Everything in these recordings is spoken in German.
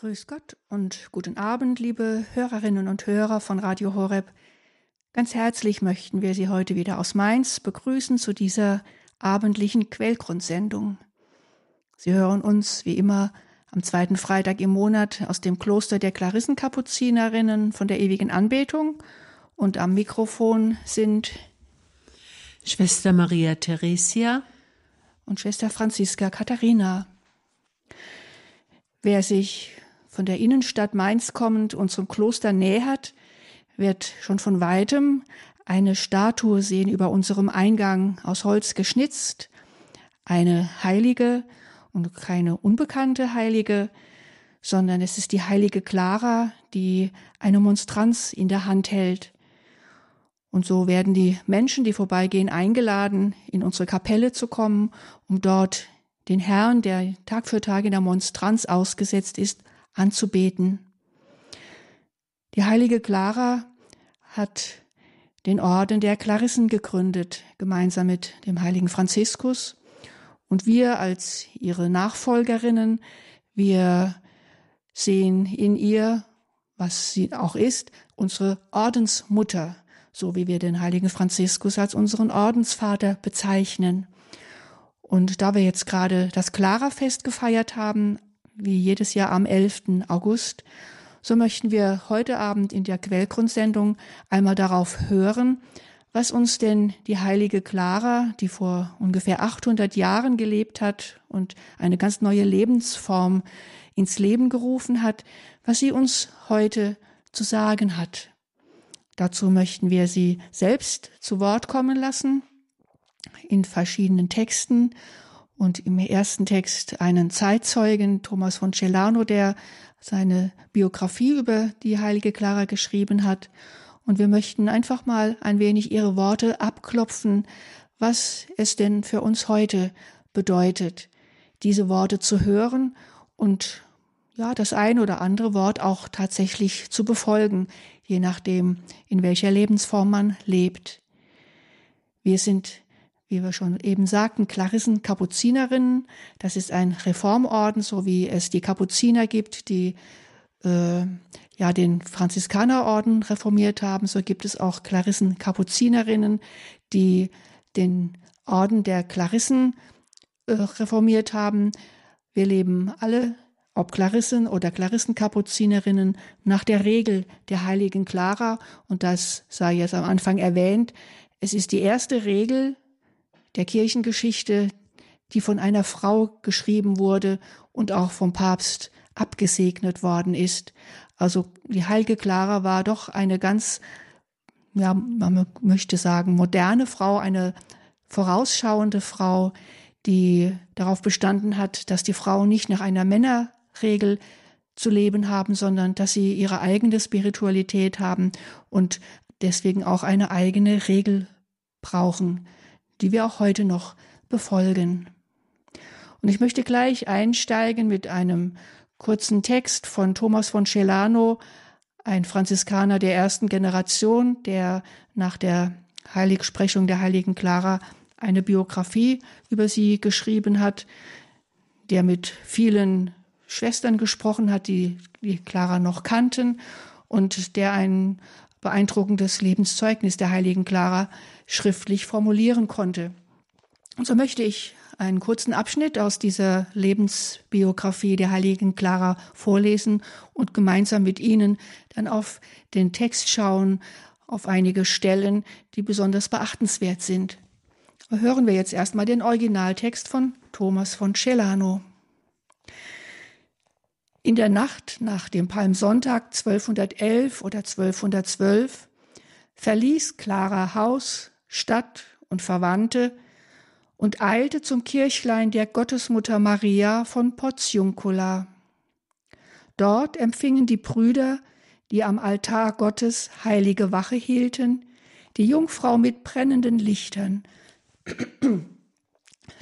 Grüß Gott und guten Abend, liebe Hörerinnen und Hörer von Radio Horeb. Ganz herzlich möchten wir Sie heute wieder aus Mainz begrüßen zu dieser abendlichen Quellgrundsendung. Sie hören uns wie immer am zweiten Freitag im Monat aus dem Kloster der Klarissenkapuzinerinnen von der ewigen Anbetung und am Mikrofon sind Schwester Maria Theresia und Schwester Franziska Katharina. Wer sich von der Innenstadt Mainz kommend unserem Kloster nähert, wird schon von weitem eine Statue sehen über unserem Eingang aus Holz geschnitzt, eine heilige und keine unbekannte heilige, sondern es ist die heilige Clara, die eine Monstranz in der Hand hält. Und so werden die Menschen, die vorbeigehen, eingeladen, in unsere Kapelle zu kommen, um dort den Herrn, der Tag für Tag in der Monstranz ausgesetzt ist, anzubeten. Die heilige Clara hat den Orden der Klarissen gegründet, gemeinsam mit dem heiligen Franziskus. Und wir als ihre Nachfolgerinnen, wir sehen in ihr, was sie auch ist, unsere Ordensmutter, so wie wir den heiligen Franziskus als unseren Ordensvater bezeichnen. Und da wir jetzt gerade das Clara-Fest gefeiert haben, wie jedes Jahr am 11. August, so möchten wir heute Abend in der Quellgrundsendung einmal darauf hören, was uns denn die heilige Clara, die vor ungefähr 800 Jahren gelebt hat und eine ganz neue Lebensform ins Leben gerufen hat, was sie uns heute zu sagen hat. Dazu möchten wir sie selbst zu Wort kommen lassen in verschiedenen Texten und im ersten Text einen Zeitzeugen, Thomas von Celano, der seine Biografie über die heilige Clara geschrieben hat. Und wir möchten einfach mal ein wenig ihre Worte abklopfen, was es denn für uns heute bedeutet, diese Worte zu hören und ja, das ein oder andere Wort auch tatsächlich zu befolgen, je nachdem, in welcher Lebensform man lebt. Wir sind wie wir schon eben sagten, Klarissen Kapuzinerinnen. Das ist ein Reformorden, so wie es die Kapuziner gibt, die äh, ja den Franziskanerorden reformiert haben. So gibt es auch Klarissen Kapuzinerinnen, die den Orden der Klarissen äh, reformiert haben. Wir leben alle, ob Klarissen oder Klarissenkapuzinerinnen, nach der Regel der heiligen Clara. Und das sei jetzt am Anfang erwähnt. Es ist die erste Regel der Kirchengeschichte, die von einer Frau geschrieben wurde und auch vom Papst abgesegnet worden ist. Also die heilige Clara war doch eine ganz, ja, man möchte sagen, moderne Frau, eine vorausschauende Frau, die darauf bestanden hat, dass die Frauen nicht nach einer Männerregel zu leben haben, sondern dass sie ihre eigene Spiritualität haben und deswegen auch eine eigene Regel brauchen die wir auch heute noch befolgen. Und ich möchte gleich einsteigen mit einem kurzen Text von Thomas von Celano, ein Franziskaner der ersten Generation, der nach der Heiligsprechung der heiligen Clara eine Biografie über sie geschrieben hat, der mit vielen Schwestern gesprochen hat, die die Clara noch kannten und der ein beeindruckendes Lebenszeugnis der heiligen Clara schriftlich formulieren konnte. Und so möchte ich einen kurzen Abschnitt aus dieser Lebensbiografie der heiligen Clara vorlesen und gemeinsam mit Ihnen dann auf den Text schauen, auf einige Stellen, die besonders beachtenswert sind. Hören wir jetzt erstmal den Originaltext von Thomas von Celano. In der Nacht nach dem Palmsonntag 1211 oder 1212 verließ Clara Haus, Stadt und Verwandte und eilte zum Kirchlein der Gottesmutter Maria von Portiuncula. Dort empfingen die Brüder, die am Altar Gottes heilige Wache hielten, die Jungfrau mit brennenden Lichtern.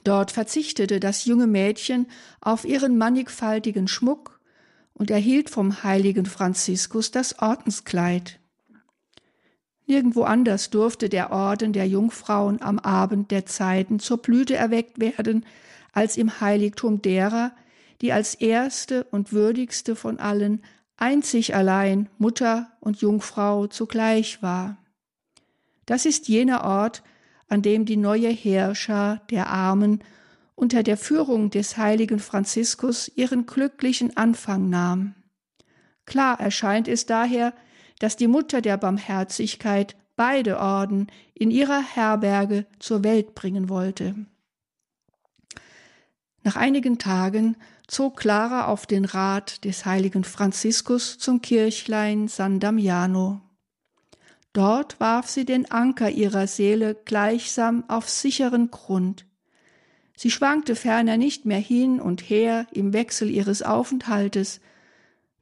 Dort verzichtete das junge Mädchen auf ihren mannigfaltigen Schmuck und erhielt vom heiligen Franziskus das Ordenskleid. Nirgendwo anders durfte der Orden der Jungfrauen am Abend der Zeiten zur Blüte erweckt werden, als im Heiligtum derer, die als erste und würdigste von allen einzig allein Mutter und Jungfrau zugleich war. Das ist jener Ort, an dem die neue Herrscher der Armen unter der Führung des heiligen Franziskus ihren glücklichen Anfang nahm. Klar erscheint es daher, dass die Mutter der Barmherzigkeit beide Orden in ihrer Herberge zur Welt bringen wollte. Nach einigen Tagen zog Clara auf den Rat des heiligen Franziskus zum Kirchlein San Damiano. Dort warf sie den Anker ihrer Seele gleichsam auf sicheren Grund. Sie schwankte ferner nicht mehr hin und her im Wechsel ihres Aufenthaltes,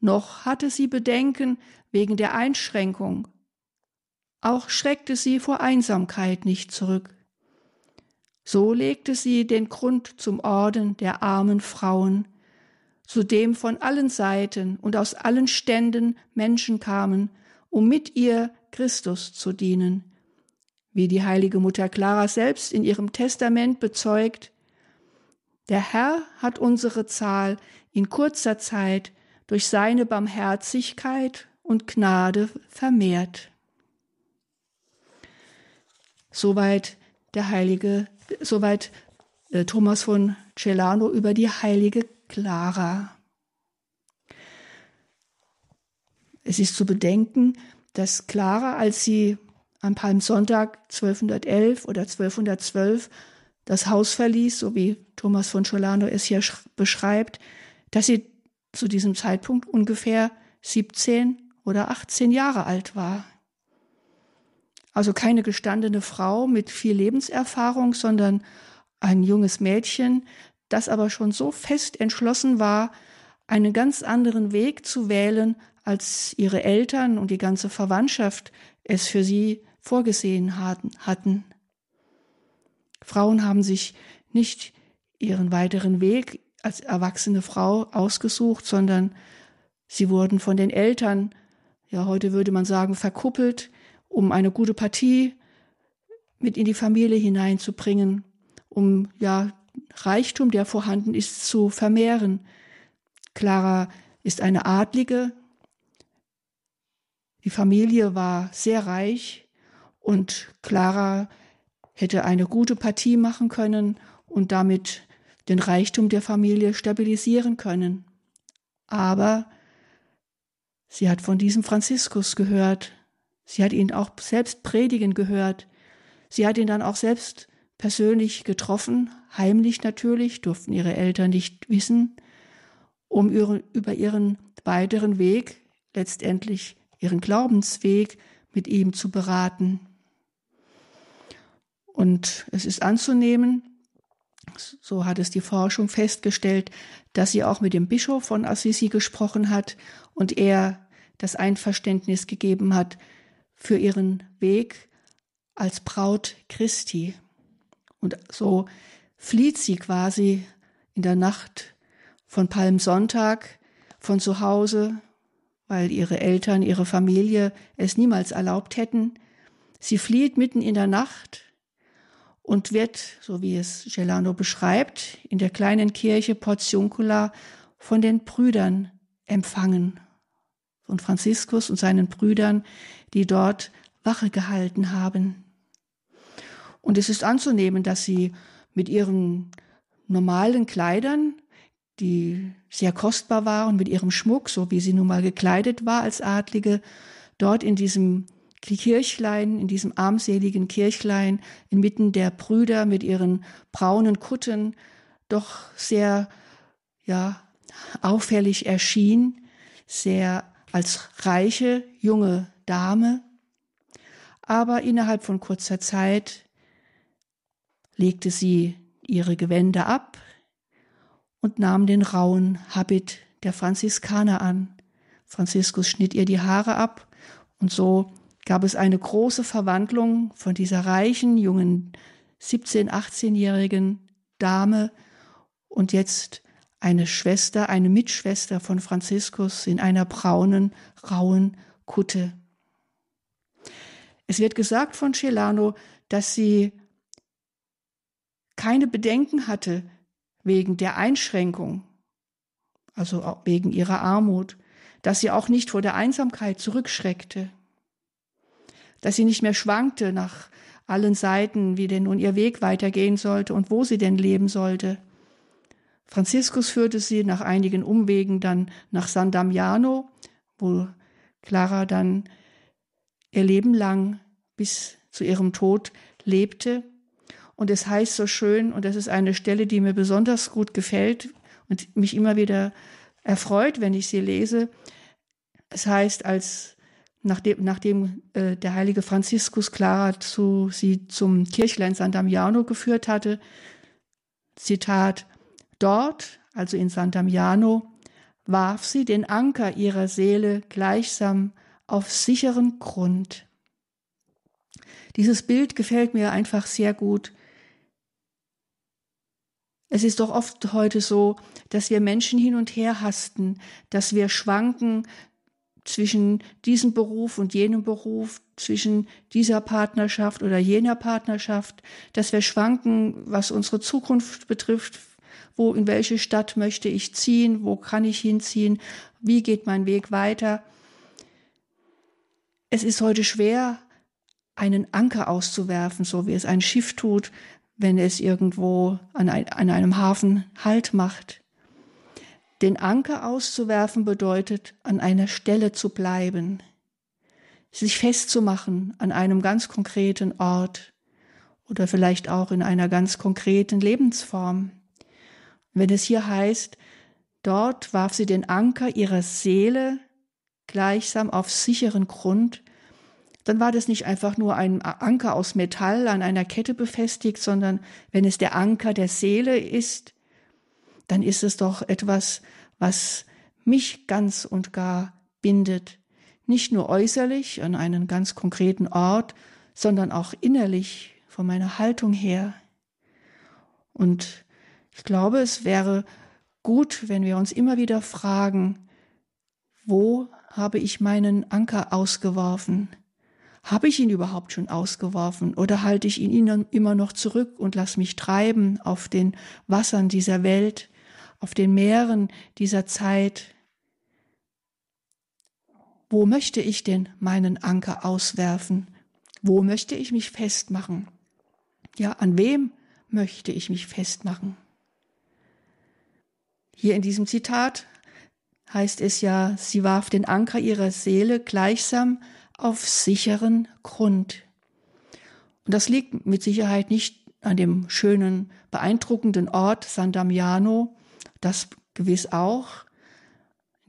noch hatte sie Bedenken wegen der Einschränkung. Auch schreckte sie vor Einsamkeit nicht zurück. So legte sie den Grund zum Orden der armen Frauen, zu dem von allen Seiten und aus allen Ständen Menschen kamen, um mit ihr Christus zu dienen. Wie die heilige Mutter Clara selbst in ihrem Testament bezeugt, der Herr hat unsere Zahl in kurzer Zeit durch seine Barmherzigkeit und Gnade vermehrt. Soweit der heilige, soweit äh, Thomas von Celano über die heilige Clara. Es ist zu bedenken, dass Clara, als sie am Palmsonntag 1211 oder 1212 das Haus verließ, so wie Thomas von Scholano es hier beschreibt, dass sie zu diesem Zeitpunkt ungefähr 17 oder 18 Jahre alt war. Also keine gestandene Frau mit viel Lebenserfahrung, sondern ein junges Mädchen, das aber schon so fest entschlossen war, einen ganz anderen Weg zu wählen, als ihre Eltern und die ganze Verwandtschaft es für sie vorgesehen hatten. Frauen haben sich nicht ihren weiteren Weg als erwachsene Frau ausgesucht, sondern sie wurden von den Eltern, ja heute würde man sagen, verkuppelt, um eine gute Partie mit in die Familie hineinzubringen, um ja Reichtum, der vorhanden ist, zu vermehren. Clara ist eine Adlige. Die Familie war sehr reich und Clara hätte eine gute Partie machen können und damit den Reichtum der Familie stabilisieren können. Aber sie hat von diesem Franziskus gehört. Sie hat ihn auch selbst predigen gehört. Sie hat ihn dann auch selbst persönlich getroffen, heimlich natürlich, durften ihre Eltern nicht wissen, um über ihren weiteren Weg, letztendlich ihren Glaubensweg mit ihm zu beraten. Und es ist anzunehmen, so hat es die Forschung festgestellt, dass sie auch mit dem Bischof von Assisi gesprochen hat und er das Einverständnis gegeben hat für ihren Weg als Braut Christi. Und so flieht sie quasi in der Nacht von Palmsonntag von zu Hause, weil ihre Eltern, ihre Familie es niemals erlaubt hätten. Sie flieht mitten in der Nacht und wird, so wie es Gelano beschreibt, in der kleinen Kirche Portiuncula von den Brüdern empfangen, von Franziskus und seinen Brüdern, die dort Wache gehalten haben. Und es ist anzunehmen, dass sie mit ihren normalen Kleidern, die sehr kostbar waren, mit ihrem Schmuck, so wie sie nun mal gekleidet war als Adlige, dort in diesem Kirchlein, in diesem armseligen Kirchlein, inmitten der Brüder mit ihren braunen Kutten, doch sehr, ja, auffällig erschien, sehr als reiche junge Dame. Aber innerhalb von kurzer Zeit legte sie ihre Gewänder ab und nahm den rauen Habit der Franziskaner an. Franziskus schnitt ihr die Haare ab und so gab es eine große Verwandlung von dieser reichen, jungen 17-, 18-jährigen Dame und jetzt eine Schwester, eine Mitschwester von Franziskus in einer braunen, rauen Kutte. Es wird gesagt von Celano, dass sie keine Bedenken hatte wegen der Einschränkung, also wegen ihrer Armut, dass sie auch nicht vor der Einsamkeit zurückschreckte, dass sie nicht mehr schwankte nach allen Seiten, wie denn nun ihr Weg weitergehen sollte und wo sie denn leben sollte. Franziskus führte sie nach einigen Umwegen dann nach San Damiano, wo Clara dann ihr Leben lang bis zu ihrem Tod lebte. Und es heißt so schön, und das ist eine Stelle, die mir besonders gut gefällt und mich immer wieder erfreut, wenn ich sie lese. Es heißt, als nachdem, nachdem äh, der heilige Franziskus Clara zu, sie zum Kirchlein San Damiano geführt hatte, Zitat, dort, also in San Damiano, warf sie den Anker ihrer Seele gleichsam auf sicheren Grund. Dieses Bild gefällt mir einfach sehr gut. Es ist doch oft heute so, dass wir Menschen hin und her hasten, dass wir schwanken zwischen diesem Beruf und jenem Beruf, zwischen dieser Partnerschaft oder jener Partnerschaft, dass wir schwanken, was unsere Zukunft betrifft, wo, in welche Stadt möchte ich ziehen, wo kann ich hinziehen, wie geht mein Weg weiter. Es ist heute schwer, einen Anker auszuwerfen, so wie es ein Schiff tut, wenn es irgendwo an, ein, an einem Hafen Halt macht. Den Anker auszuwerfen bedeutet, an einer Stelle zu bleiben, sich festzumachen an einem ganz konkreten Ort oder vielleicht auch in einer ganz konkreten Lebensform. Wenn es hier heißt, dort warf sie den Anker ihrer Seele gleichsam auf sicheren Grund, dann war das nicht einfach nur ein Anker aus Metall an einer Kette befestigt, sondern wenn es der Anker der Seele ist, dann ist es doch etwas, was mich ganz und gar bindet, nicht nur äußerlich an einen ganz konkreten Ort, sondern auch innerlich von meiner Haltung her. Und ich glaube, es wäre gut, wenn wir uns immer wieder fragen, wo habe ich meinen Anker ausgeworfen? Habe ich ihn überhaupt schon ausgeworfen oder halte ich ihn immer noch zurück und lass mich treiben auf den Wassern dieser Welt, auf den Meeren dieser Zeit? Wo möchte ich denn meinen Anker auswerfen? Wo möchte ich mich festmachen? Ja, an wem möchte ich mich festmachen? Hier in diesem Zitat heißt es ja, sie warf den Anker ihrer Seele gleichsam auf sicheren Grund. Und das liegt mit Sicherheit nicht an dem schönen, beeindruckenden Ort San Damiano, das gewiss auch,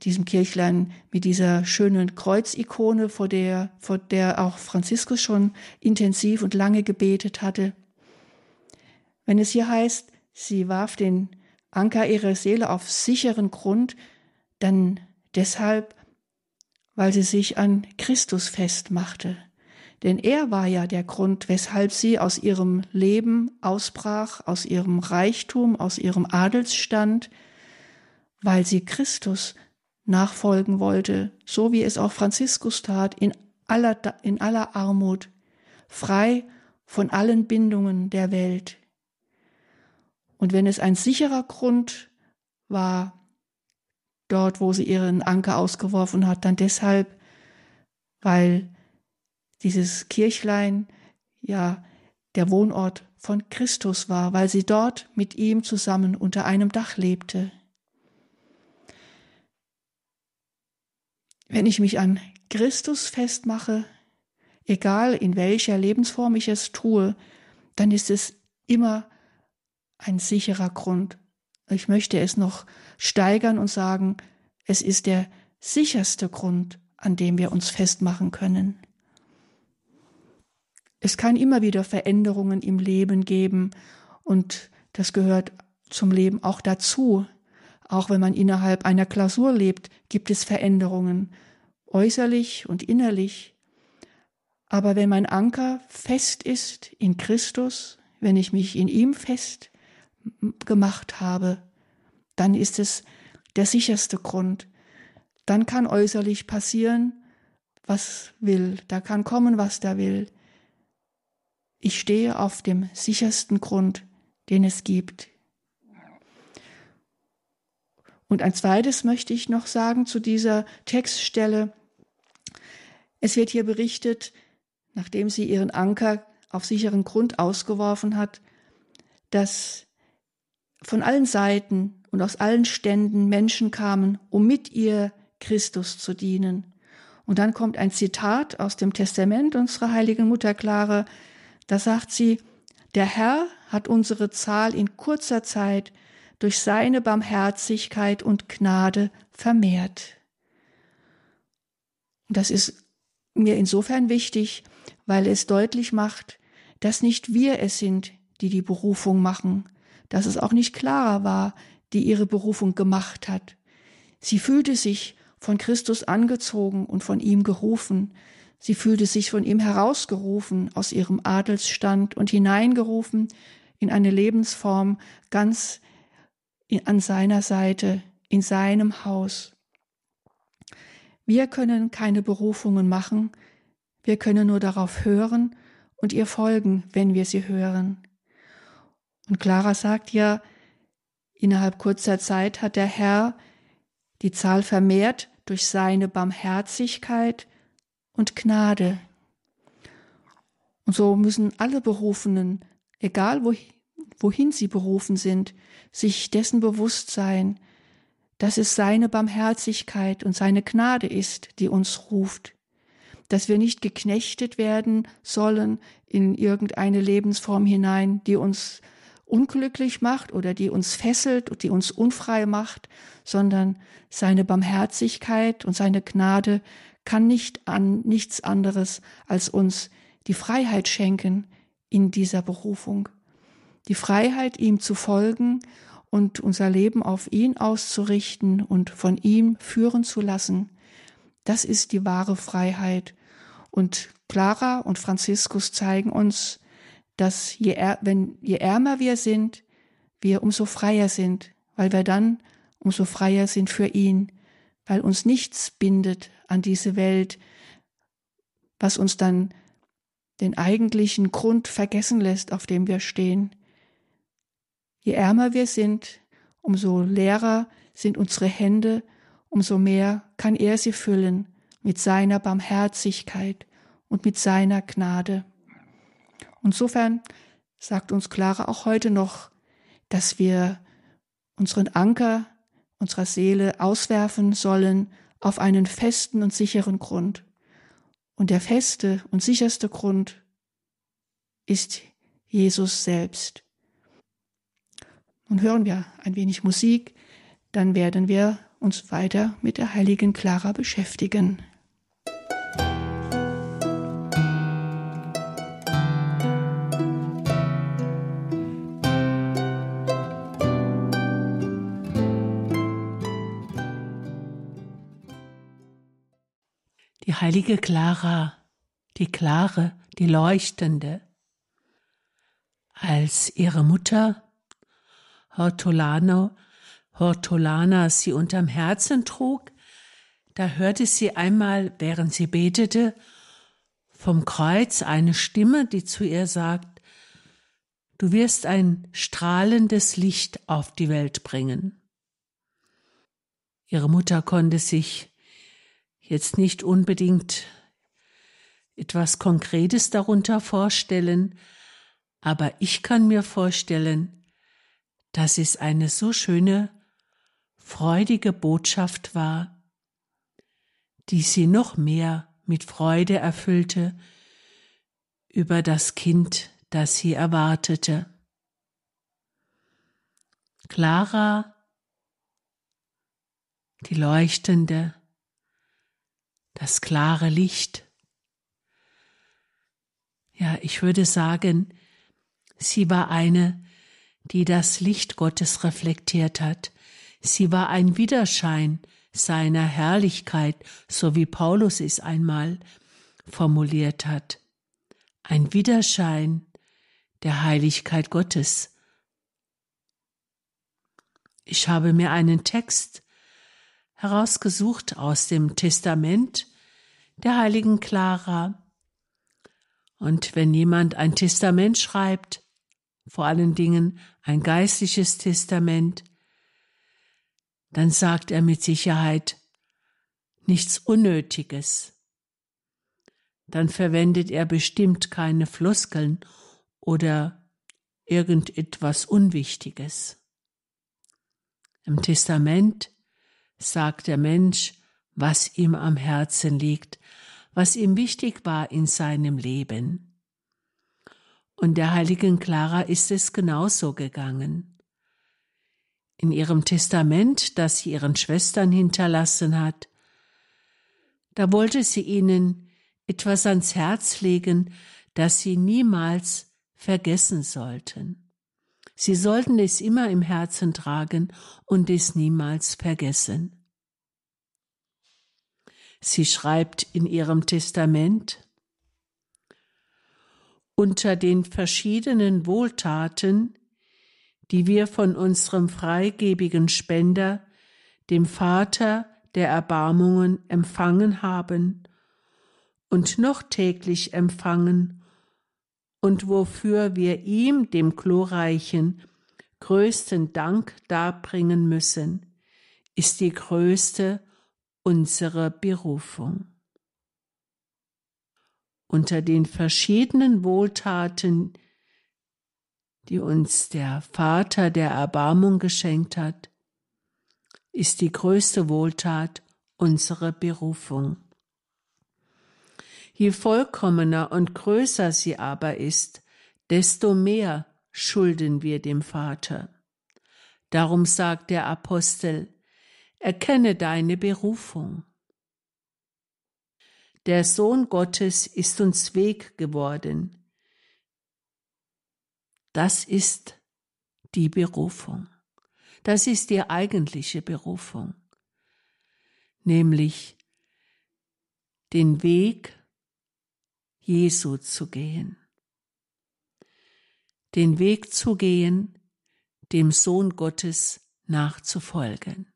diesem Kirchlein mit dieser schönen Kreuzikone, vor der, vor der auch Franziskus schon intensiv und lange gebetet hatte. Wenn es hier heißt, sie warf den Anker ihrer Seele auf sicheren Grund, dann deshalb, weil sie sich an Christus festmachte. Denn er war ja der Grund, weshalb sie aus ihrem Leben ausbrach, aus ihrem Reichtum, aus ihrem Adelsstand, weil sie Christus nachfolgen wollte, so wie es auch Franziskus tat, in aller, in aller Armut, frei von allen Bindungen der Welt. Und wenn es ein sicherer Grund war, dort, wo sie ihren Anker ausgeworfen hat, dann deshalb, weil dieses Kirchlein ja der Wohnort von Christus war, weil sie dort mit ihm zusammen unter einem Dach lebte. Wenn ich mich an Christus festmache, egal in welcher Lebensform ich es tue, dann ist es immer ein sicherer Grund. Ich möchte es noch steigern und sagen, es ist der sicherste Grund, an dem wir uns festmachen können. Es kann immer wieder Veränderungen im Leben geben und das gehört zum Leben auch dazu. Auch wenn man innerhalb einer Klausur lebt, gibt es Veränderungen, äußerlich und innerlich. Aber wenn mein Anker fest ist in Christus, wenn ich mich in ihm fest gemacht habe, dann ist es der sicherste Grund. Dann kann äußerlich passieren, was will, da kann kommen, was da will. Ich stehe auf dem sichersten Grund, den es gibt. Und ein zweites möchte ich noch sagen zu dieser Textstelle. Es wird hier berichtet, nachdem sie ihren Anker auf sicheren Grund ausgeworfen hat, dass von allen Seiten und aus allen Ständen Menschen kamen, um mit ihr Christus zu dienen. Und dann kommt ein Zitat aus dem Testament unserer heiligen Mutter Clara. Da sagt sie, der Herr hat unsere Zahl in kurzer Zeit durch seine Barmherzigkeit und Gnade vermehrt. Das ist mir insofern wichtig, weil es deutlich macht, dass nicht wir es sind, die die Berufung machen, dass es auch nicht Clara war, die ihre Berufung gemacht hat. Sie fühlte sich von Christus angezogen und von ihm gerufen. Sie fühlte sich von ihm herausgerufen aus ihrem Adelsstand und hineingerufen in eine Lebensform ganz an seiner Seite, in seinem Haus. Wir können keine Berufungen machen, wir können nur darauf hören und ihr folgen, wenn wir sie hören. Und Clara sagt ja, innerhalb kurzer Zeit hat der Herr die Zahl vermehrt durch seine Barmherzigkeit und Gnade. Und so müssen alle Berufenen, egal wohin, wohin sie berufen sind, sich dessen bewusst sein, dass es seine Barmherzigkeit und seine Gnade ist, die uns ruft, dass wir nicht geknechtet werden sollen in irgendeine Lebensform hinein, die uns unglücklich macht oder die uns fesselt und die uns unfrei macht, sondern seine Barmherzigkeit und seine Gnade kann nicht an nichts anderes als uns die Freiheit schenken in dieser Berufung. Die Freiheit, ihm zu folgen und unser Leben auf ihn auszurichten und von ihm führen zu lassen. Das ist die wahre Freiheit. Und Clara und Franziskus zeigen uns, dass je, wenn, je ärmer wir sind, wir umso freier sind, weil wir dann umso freier sind für ihn, weil uns nichts bindet an diese Welt, was uns dann den eigentlichen Grund vergessen lässt, auf dem wir stehen. Je ärmer wir sind, umso leerer sind unsere Hände, umso mehr kann er sie füllen mit seiner Barmherzigkeit und mit seiner Gnade. Insofern sagt uns Clara auch heute noch, dass wir unseren Anker unserer Seele auswerfen sollen auf einen festen und sicheren Grund. Und der feste und sicherste Grund ist Jesus selbst. Nun hören wir ein wenig Musik, dann werden wir uns weiter mit der heiligen Clara beschäftigen. Die heilige Clara, die klare, die leuchtende. Als ihre Mutter Hortolano, Hortolana sie unterm Herzen trug, da hörte sie einmal, während sie betete, vom Kreuz eine Stimme, die zu ihr sagt, Du wirst ein strahlendes Licht auf die Welt bringen. Ihre Mutter konnte sich jetzt nicht unbedingt etwas Konkretes darunter vorstellen, aber ich kann mir vorstellen, dass es eine so schöne, freudige Botschaft war, die sie noch mehr mit Freude erfüllte über das Kind, das sie erwartete. Clara, die leuchtende, das klare Licht. Ja, ich würde sagen, sie war eine, die das Licht Gottes reflektiert hat. Sie war ein Widerschein seiner Herrlichkeit, so wie Paulus es einmal formuliert hat. Ein Widerschein der Heiligkeit Gottes. Ich habe mir einen Text herausgesucht aus dem Testament der heiligen Clara. Und wenn jemand ein Testament schreibt, vor allen Dingen ein geistliches Testament, dann sagt er mit Sicherheit nichts Unnötiges. Dann verwendet er bestimmt keine Floskeln oder irgendetwas Unwichtiges. Im Testament sagt der Mensch, was ihm am Herzen liegt, was ihm wichtig war in seinem Leben. Und der heiligen Clara ist es genauso gegangen. In ihrem Testament, das sie ihren Schwestern hinterlassen hat, da wollte sie ihnen etwas ans Herz legen, das sie niemals vergessen sollten. Sie sollten es immer im Herzen tragen und es niemals vergessen. Sie schreibt in ihrem Testament, unter den verschiedenen Wohltaten, die wir von unserem freigebigen Spender, dem Vater der Erbarmungen, empfangen haben und noch täglich empfangen und wofür wir ihm, dem Glorreichen, größten Dank darbringen müssen, ist die größte unserer Berufung. Unter den verschiedenen Wohltaten, die uns der Vater der Erbarmung geschenkt hat, ist die größte Wohltat unsere Berufung. Je vollkommener und größer sie aber ist, desto mehr schulden wir dem Vater. Darum sagt der Apostel, erkenne deine Berufung. Der Sohn Gottes ist uns Weg geworden. Das ist die Berufung. Das ist die eigentliche Berufung, nämlich den Weg Jesu zu gehen. Den Weg zu gehen, dem Sohn Gottes nachzufolgen.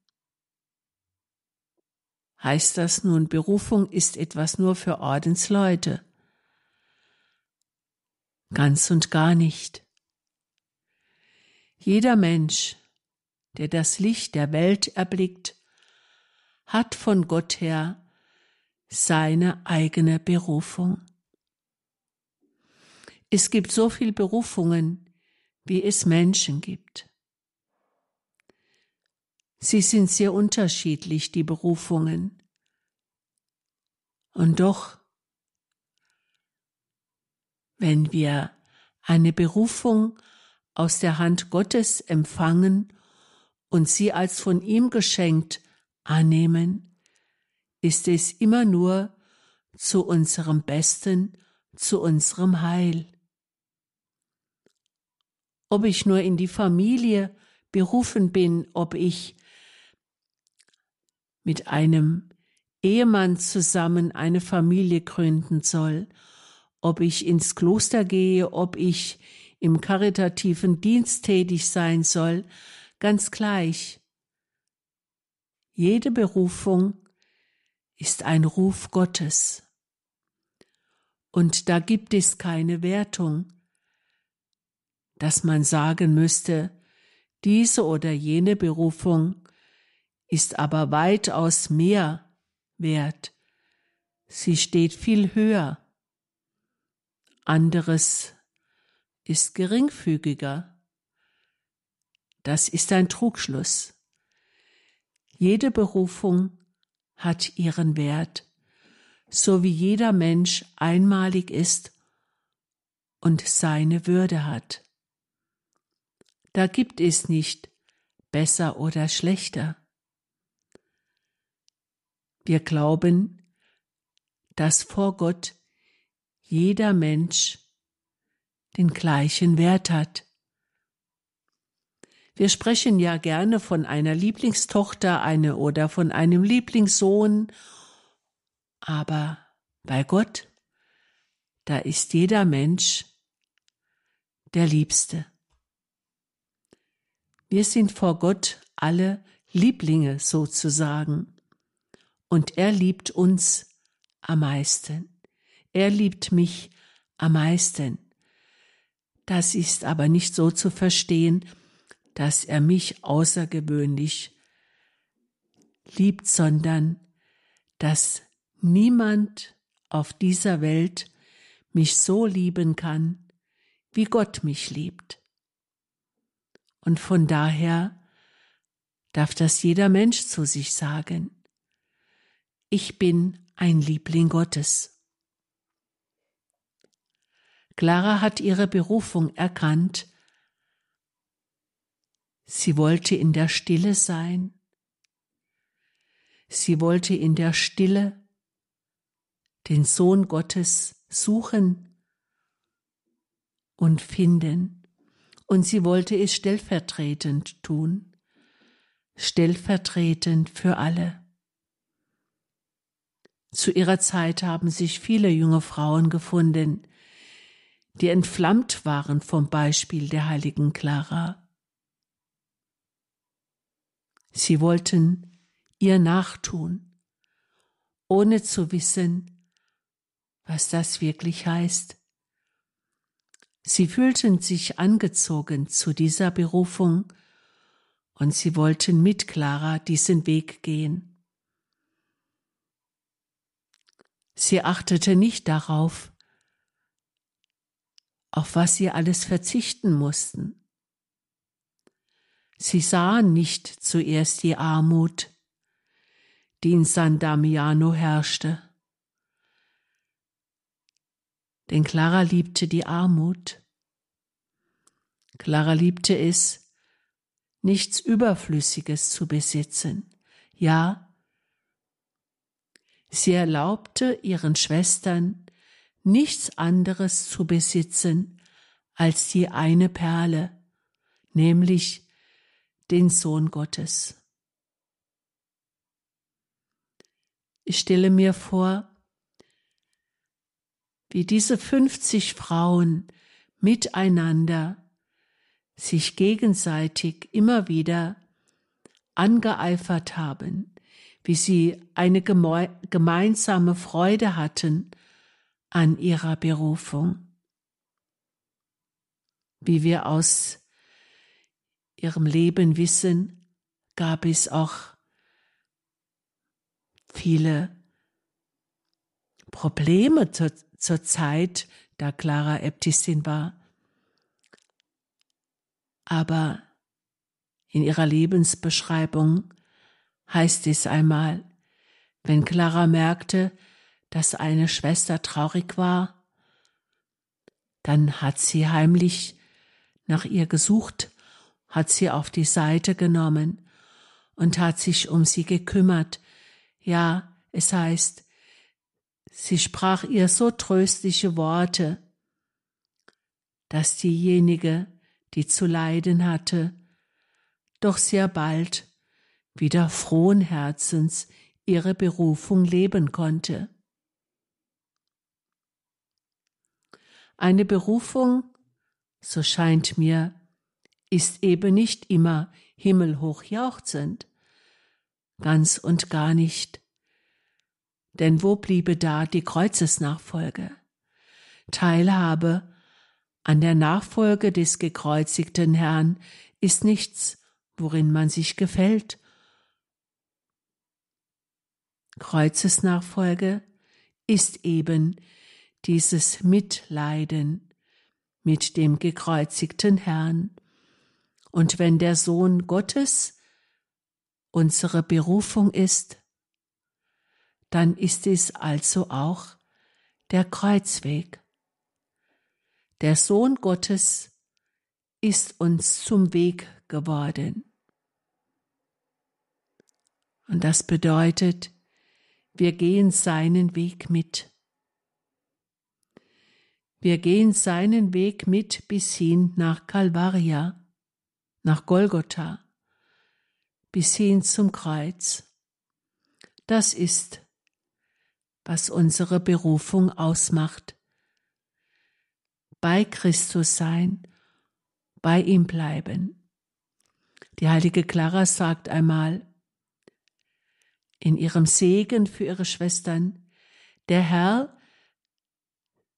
Heißt das nun, Berufung ist etwas nur für Ordensleute? Ganz und gar nicht. Jeder Mensch, der das Licht der Welt erblickt, hat von Gott her seine eigene Berufung. Es gibt so viele Berufungen, wie es Menschen gibt. Sie sind sehr unterschiedlich, die Berufungen. Und doch, wenn wir eine Berufung aus der Hand Gottes empfangen und sie als von ihm geschenkt annehmen, ist es immer nur zu unserem Besten, zu unserem Heil ob ich nur in die Familie berufen bin, ob ich mit einem Ehemann zusammen eine Familie gründen soll, ob ich ins Kloster gehe, ob ich im karitativen Dienst tätig sein soll, ganz gleich. Jede Berufung ist ein Ruf Gottes. Und da gibt es keine Wertung dass man sagen müsste, diese oder jene Berufung ist aber weitaus mehr wert. Sie steht viel höher. Anderes ist geringfügiger. Das ist ein Trugschluss. Jede Berufung hat ihren Wert, so wie jeder Mensch einmalig ist und seine Würde hat. Da gibt es nicht besser oder schlechter. Wir glauben, dass vor Gott jeder Mensch den gleichen Wert hat. Wir sprechen ja gerne von einer Lieblingstochter eine oder von einem Lieblingssohn, aber bei Gott, da ist jeder Mensch der Liebste. Wir sind vor Gott alle Lieblinge sozusagen. Und er liebt uns am meisten. Er liebt mich am meisten. Das ist aber nicht so zu verstehen, dass er mich außergewöhnlich liebt, sondern dass niemand auf dieser Welt mich so lieben kann, wie Gott mich liebt. Und von daher darf das jeder Mensch zu sich sagen. Ich bin ein Liebling Gottes. Clara hat ihre Berufung erkannt. Sie wollte in der Stille sein. Sie wollte in der Stille den Sohn Gottes suchen und finden. Und sie wollte es stellvertretend tun, stellvertretend für alle. Zu ihrer Zeit haben sich viele junge Frauen gefunden, die entflammt waren vom Beispiel der heiligen Clara. Sie wollten ihr nachtun, ohne zu wissen, was das wirklich heißt. Sie fühlten sich angezogen zu dieser Berufung und sie wollten mit Clara diesen Weg gehen. Sie achtete nicht darauf, auf was sie alles verzichten mussten. Sie sahen nicht zuerst die Armut, die in San Damiano herrschte. Denn Clara liebte die Armut. Clara liebte es, nichts Überflüssiges zu besitzen. Ja, sie erlaubte ihren Schwestern, nichts anderes zu besitzen als die eine Perle, nämlich den Sohn Gottes. Ich stelle mir vor, wie diese 50 Frauen miteinander sich gegenseitig immer wieder angeeifert haben, wie sie eine gemeinsame Freude hatten an ihrer Berufung. Wie wir aus ihrem Leben wissen, gab es auch viele Probleme zur, zur Zeit, da Clara Äbtissin war. Aber in ihrer Lebensbeschreibung heißt es einmal, wenn Clara merkte, dass eine Schwester traurig war, dann hat sie heimlich nach ihr gesucht, hat sie auf die Seite genommen und hat sich um sie gekümmert. Ja, es heißt, sie sprach ihr so tröstliche Worte, dass diejenige, die zu leiden hatte, doch sehr bald wieder frohen Herzens ihre Berufung leben konnte. Eine Berufung, so scheint mir, ist eben nicht immer himmelhoch jauchzend, ganz und gar nicht. Denn wo bliebe da die Kreuzesnachfolge? Teilhabe an der Nachfolge des gekreuzigten Herrn ist nichts, worin man sich gefällt. Kreuzesnachfolge ist eben dieses Mitleiden mit dem gekreuzigten Herrn. Und wenn der Sohn Gottes unsere Berufung ist, dann ist es also auch der Kreuzweg. Der Sohn Gottes ist uns zum Weg geworden. Und das bedeutet, wir gehen seinen Weg mit. Wir gehen seinen Weg mit bis hin nach Calvaria, nach Golgotha, bis hin zum Kreuz. Das ist, was unsere Berufung ausmacht. Bei Christus sein, bei ihm bleiben. Die heilige Clara sagt einmal in ihrem Segen für ihre Schwestern, der Herr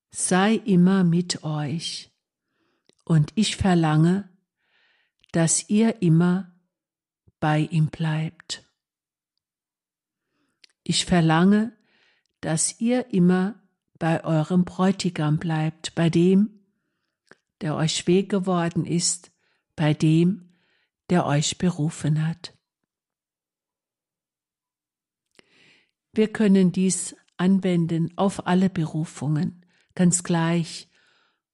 sei immer mit euch, und ich verlange, dass ihr immer bei ihm bleibt. Ich verlange, dass ihr immer bei eurem Bräutigam bleibt, bei dem, der euch schwer geworden ist, bei dem, der euch berufen hat. Wir können dies anwenden auf alle Berufungen, ganz gleich,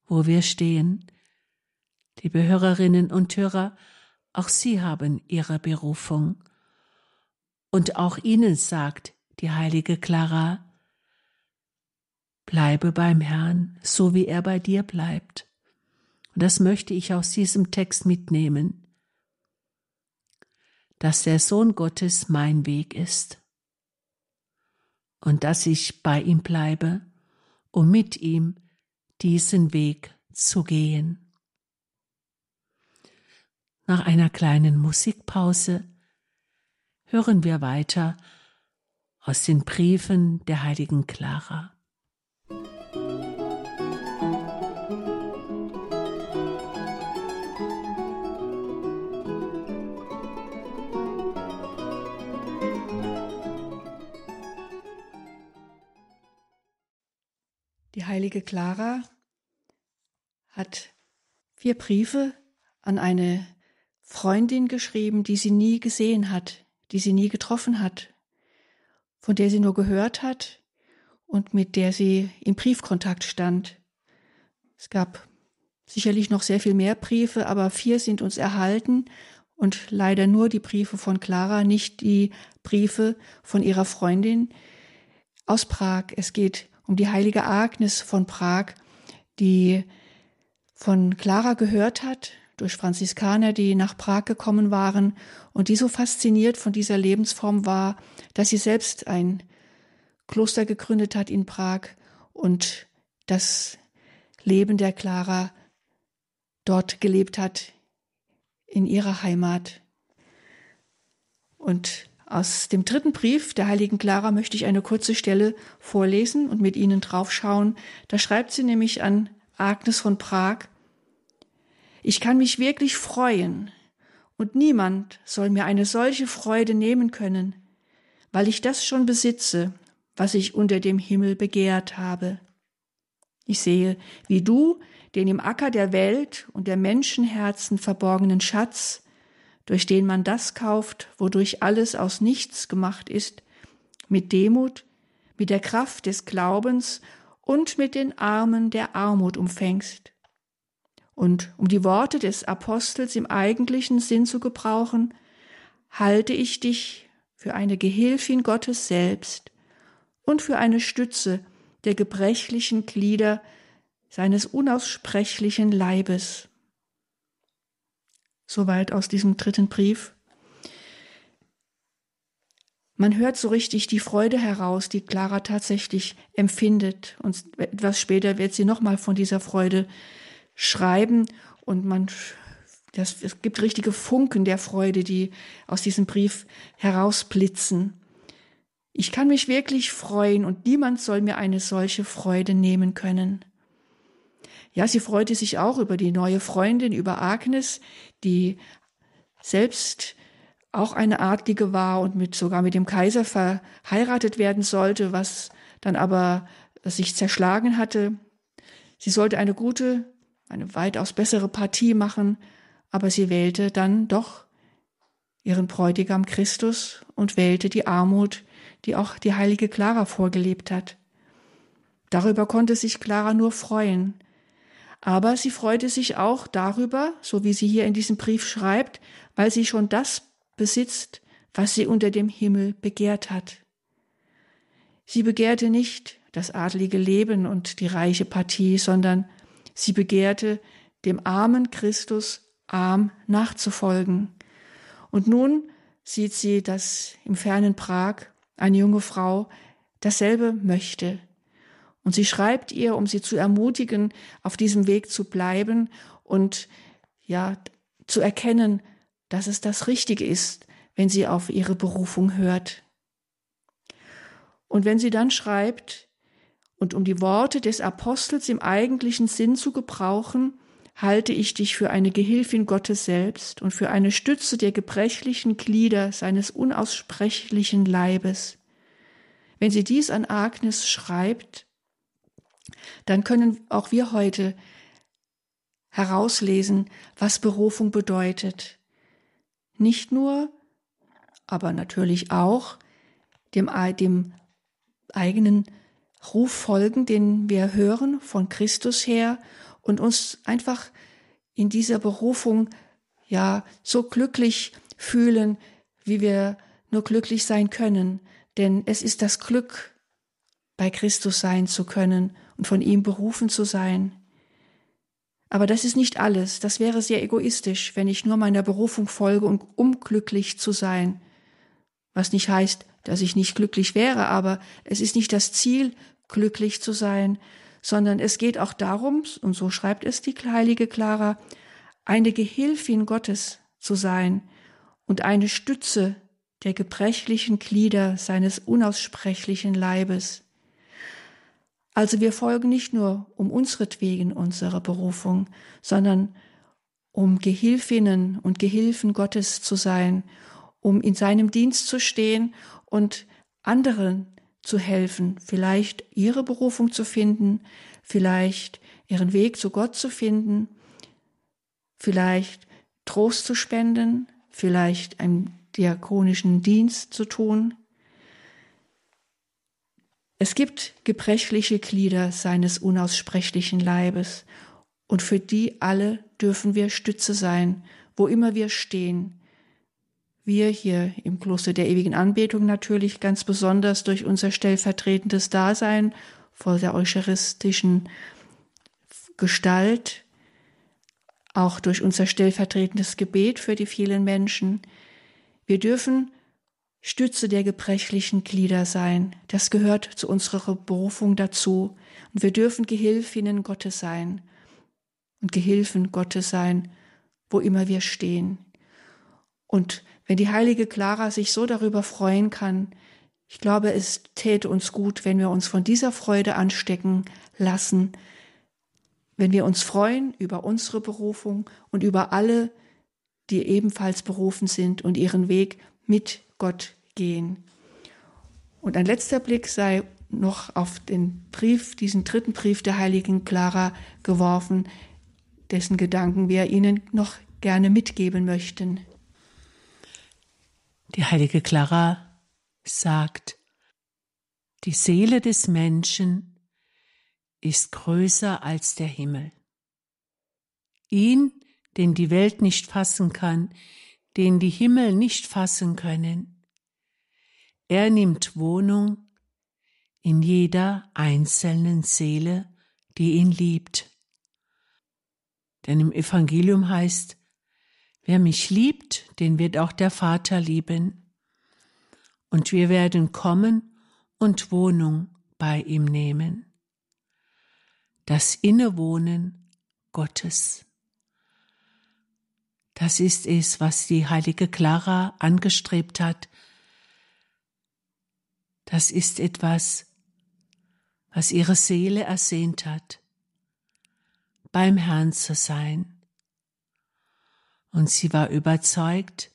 wo wir stehen. Liebe Hörerinnen und Hörer, auch Sie haben Ihre Berufung. Und auch Ihnen sagt die heilige Clara, bleibe beim Herrn, so wie er bei dir bleibt. Und das möchte ich aus diesem Text mitnehmen, dass der Sohn Gottes mein Weg ist und dass ich bei ihm bleibe, um mit ihm diesen Weg zu gehen. Nach einer kleinen Musikpause hören wir weiter aus den Briefen der heiligen Clara. Die heilige Clara hat vier Briefe an eine Freundin geschrieben, die sie nie gesehen hat, die sie nie getroffen hat, von der sie nur gehört hat und mit der sie im Briefkontakt stand. Es gab sicherlich noch sehr viel mehr Briefe, aber vier sind uns erhalten und leider nur die Briefe von Clara, nicht die Briefe von ihrer Freundin aus Prag. Es geht um die heilige Agnes von Prag, die von Clara gehört hat, durch Franziskaner, die nach Prag gekommen waren und die so fasziniert von dieser Lebensform war, dass sie selbst ein Kloster gegründet hat in Prag und das Leben der Clara dort gelebt hat, in ihrer Heimat. Und aus dem dritten Brief der heiligen Clara möchte ich eine kurze Stelle vorlesen und mit Ihnen draufschauen. Da schreibt sie nämlich an Agnes von Prag, ich kann mich wirklich freuen, und niemand soll mir eine solche Freude nehmen können, weil ich das schon besitze, was ich unter dem Himmel begehrt habe. Ich sehe, wie du den im Acker der Welt und der Menschenherzen verborgenen Schatz durch den man das kauft, wodurch alles aus nichts gemacht ist, mit Demut, mit der Kraft des Glaubens und mit den Armen der Armut umfängst. Und um die Worte des Apostels im eigentlichen Sinn zu gebrauchen, halte ich dich für eine Gehilfin Gottes selbst und für eine Stütze der gebrechlichen Glieder seines unaussprechlichen Leibes. Soweit aus diesem dritten Brief. Man hört so richtig die Freude heraus, die Clara tatsächlich empfindet. Und etwas später wird sie nochmal von dieser Freude schreiben. Und man, das, es gibt richtige Funken der Freude, die aus diesem Brief herausblitzen. Ich kann mich wirklich freuen und niemand soll mir eine solche Freude nehmen können. Ja, sie freute sich auch über die neue Freundin, über Agnes, die selbst auch eine Adlige war und mit, sogar mit dem Kaiser verheiratet werden sollte, was dann aber sich zerschlagen hatte. Sie sollte eine gute, eine weitaus bessere Partie machen, aber sie wählte dann doch ihren Bräutigam Christus und wählte die Armut, die auch die heilige Clara vorgelebt hat. Darüber konnte sich Clara nur freuen, aber sie freute sich auch darüber, so wie sie hier in diesem Brief schreibt, weil sie schon das besitzt, was sie unter dem Himmel begehrt hat. Sie begehrte nicht das adlige Leben und die reiche Partie, sondern sie begehrte, dem armen Christus arm nachzufolgen. Und nun sieht sie, dass im fernen Prag eine junge Frau dasselbe möchte. Und sie schreibt ihr, um sie zu ermutigen, auf diesem Weg zu bleiben und ja, zu erkennen, dass es das Richtige ist, wenn sie auf ihre Berufung hört. Und wenn sie dann schreibt, und um die Worte des Apostels im eigentlichen Sinn zu gebrauchen, halte ich dich für eine Gehilfin Gottes selbst und für eine Stütze der gebrechlichen Glieder seines unaussprechlichen Leibes. Wenn sie dies an Agnes schreibt, dann können auch wir heute herauslesen, was Berufung bedeutet. Nicht nur, aber natürlich auch dem, dem eigenen Ruf folgen, den wir hören von Christus her und uns einfach in dieser Berufung ja so glücklich fühlen, wie wir nur glücklich sein können. Denn es ist das Glück, bei Christus sein zu können und von ihm berufen zu sein. Aber das ist nicht alles. Das wäre sehr egoistisch, wenn ich nur meiner Berufung folge, um unglücklich zu sein. Was nicht heißt, dass ich nicht glücklich wäre, aber es ist nicht das Ziel, glücklich zu sein, sondern es geht auch darum, und so schreibt es die heilige Clara, eine Gehilfin Gottes zu sein und eine Stütze der gebrechlichen Glieder seines unaussprechlichen Leibes. Also wir folgen nicht nur um unsretwegen unserer Berufung, sondern um Gehilfinnen und Gehilfen Gottes zu sein, um in seinem Dienst zu stehen und anderen zu helfen, vielleicht ihre Berufung zu finden, vielleicht ihren Weg zu Gott zu finden, vielleicht Trost zu spenden, vielleicht einen diakonischen Dienst zu tun. Es gibt gebrechliche Glieder seines unaussprechlichen Leibes, und für die alle dürfen wir Stütze sein, wo immer wir stehen, wir hier im Kloster der ewigen Anbetung natürlich ganz besonders durch unser stellvertretendes Dasein vor der eucharistischen Gestalt, auch durch unser stellvertretendes Gebet für die vielen Menschen. Wir dürfen Stütze der gebrechlichen Glieder sein. Das gehört zu unserer Berufung dazu. Und wir dürfen Gehilfinnen Gottes sein und Gehilfen Gottes sein, wo immer wir stehen. Und wenn die heilige Clara sich so darüber freuen kann, ich glaube, es täte uns gut, wenn wir uns von dieser Freude anstecken lassen, wenn wir uns freuen über unsere Berufung und über alle, die ebenfalls berufen sind und ihren Weg mit Gott gehen. Und ein letzter Blick sei noch auf den Brief, diesen dritten Brief der heiligen Clara geworfen, dessen Gedanken wir Ihnen noch gerne mitgeben möchten. Die heilige Clara sagt, die Seele des Menschen ist größer als der Himmel. Ihn, den die Welt nicht fassen kann, den die Himmel nicht fassen können, er nimmt Wohnung in jeder einzelnen Seele, die ihn liebt. Denn im Evangelium heißt, Wer mich liebt, den wird auch der Vater lieben. Und wir werden kommen und Wohnung bei ihm nehmen. Das Innewohnen Gottes. Das ist es, was die heilige Clara angestrebt hat. Das ist etwas, was ihre Seele ersehnt hat, beim Herrn zu sein und sie war überzeugt,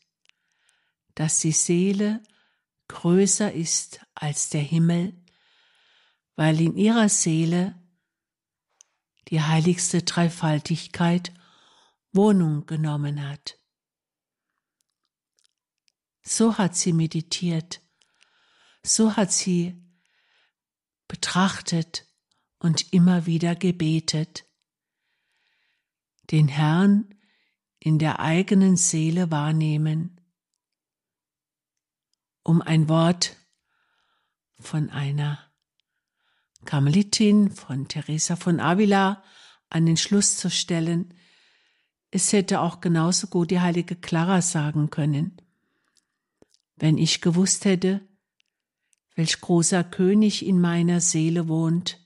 dass die Seele größer ist als der Himmel, weil in ihrer Seele die heiligste Dreifaltigkeit Wohnung genommen hat. So hat sie meditiert, so hat sie betrachtet und immer wieder gebetet, den Herrn in der eigenen Seele wahrnehmen, um ein Wort von einer Karmelitin, von Teresa von Avila, an den Schluss zu stellen. Es hätte auch genauso gut die heilige Clara sagen können. Wenn ich gewusst hätte, welch großer König in meiner Seele wohnt,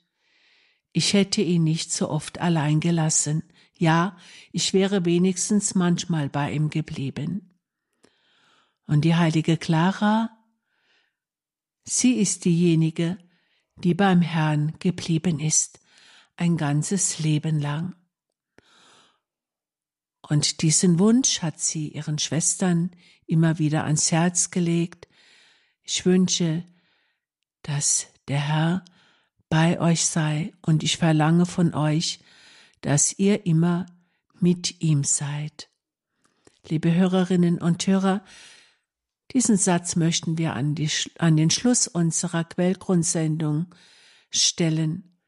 ich hätte ihn nicht so oft allein gelassen, ja, ich wäre wenigstens manchmal bei ihm geblieben. Und die heilige Clara, sie ist diejenige, die beim Herrn geblieben ist, ein ganzes Leben lang. Und diesen Wunsch hat sie ihren Schwestern immer wieder ans Herz gelegt. Ich wünsche, dass der Herr bei euch sei und ich verlange von euch, dass ihr immer mit ihm seid. Liebe Hörerinnen und Hörer, diesen Satz möchten wir an, die, an den Schluss unserer Quellgrundsendung stellen.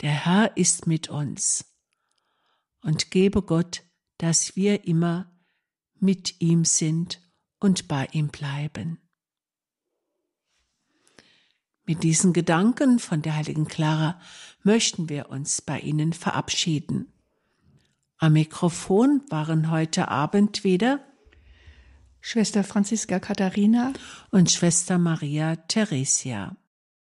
Der Herr ist mit uns und gebe Gott, dass wir immer mit ihm sind und bei ihm bleiben. Mit diesen Gedanken von der heiligen Clara möchten wir uns bei Ihnen verabschieden. Am Mikrofon waren heute Abend wieder Schwester Franziska Katharina und Schwester Maria Theresia.